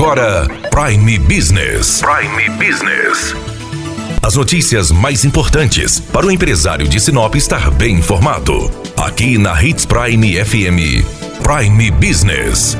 agora Prime Business. Prime Business. As notícias mais importantes para o empresário de Sinop estar bem informado. Aqui na Hits Prime FM. Prime Business.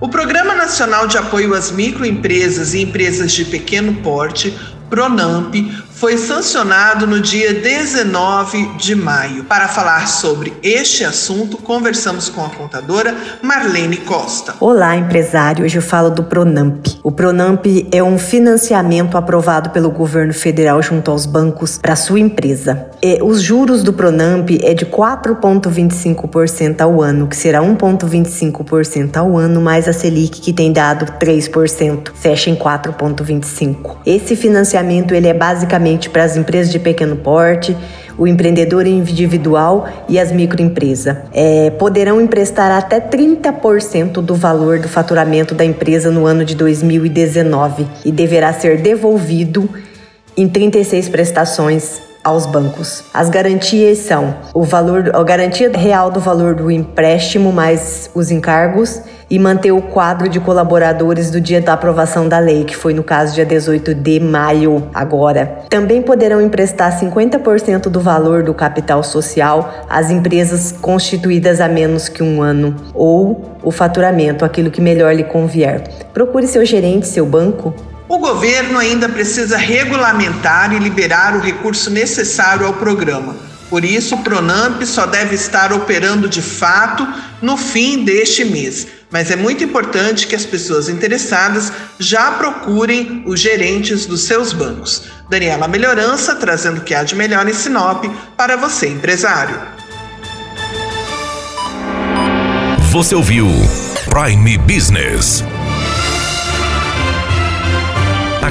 O Programa Nacional de Apoio às Microempresas e Empresas de Pequeno Porte, PRONAMP, foi sancionado no dia 19 de maio. Para falar sobre este assunto, conversamos com a contadora Marlene Costa. Olá, empresário. Hoje eu falo do Pronamp. O Pronamp é um financiamento aprovado pelo governo federal junto aos bancos para sua empresa. E os juros do Pronamp é de 4,25% ao ano, que será 1,25% ao ano, mais a Selic, que tem dado 3%, fecha em 4,25%. Esse financiamento ele é basicamente para as empresas de pequeno porte, o empreendedor individual e as microempresas. É, poderão emprestar até 30% do valor do faturamento da empresa no ano de 2019 e deverá ser devolvido em 36 prestações aos bancos. As garantias são o valor, a garantia real do valor do empréstimo mais os encargos e manter o quadro de colaboradores do dia da aprovação da lei, que foi no caso dia 18 de maio agora. Também poderão emprestar 50% do valor do capital social às empresas constituídas há menos que um ano ou o faturamento, aquilo que melhor lhe convier. Procure seu gerente, seu banco o governo ainda precisa regulamentar e liberar o recurso necessário ao programa. Por isso, o Pronamp só deve estar operando de fato no fim deste mês. Mas é muito importante que as pessoas interessadas já procurem os gerentes dos seus bancos. Daniela Melhorança trazendo o que há de melhor em Sinop para você, empresário. Você ouviu Prime Business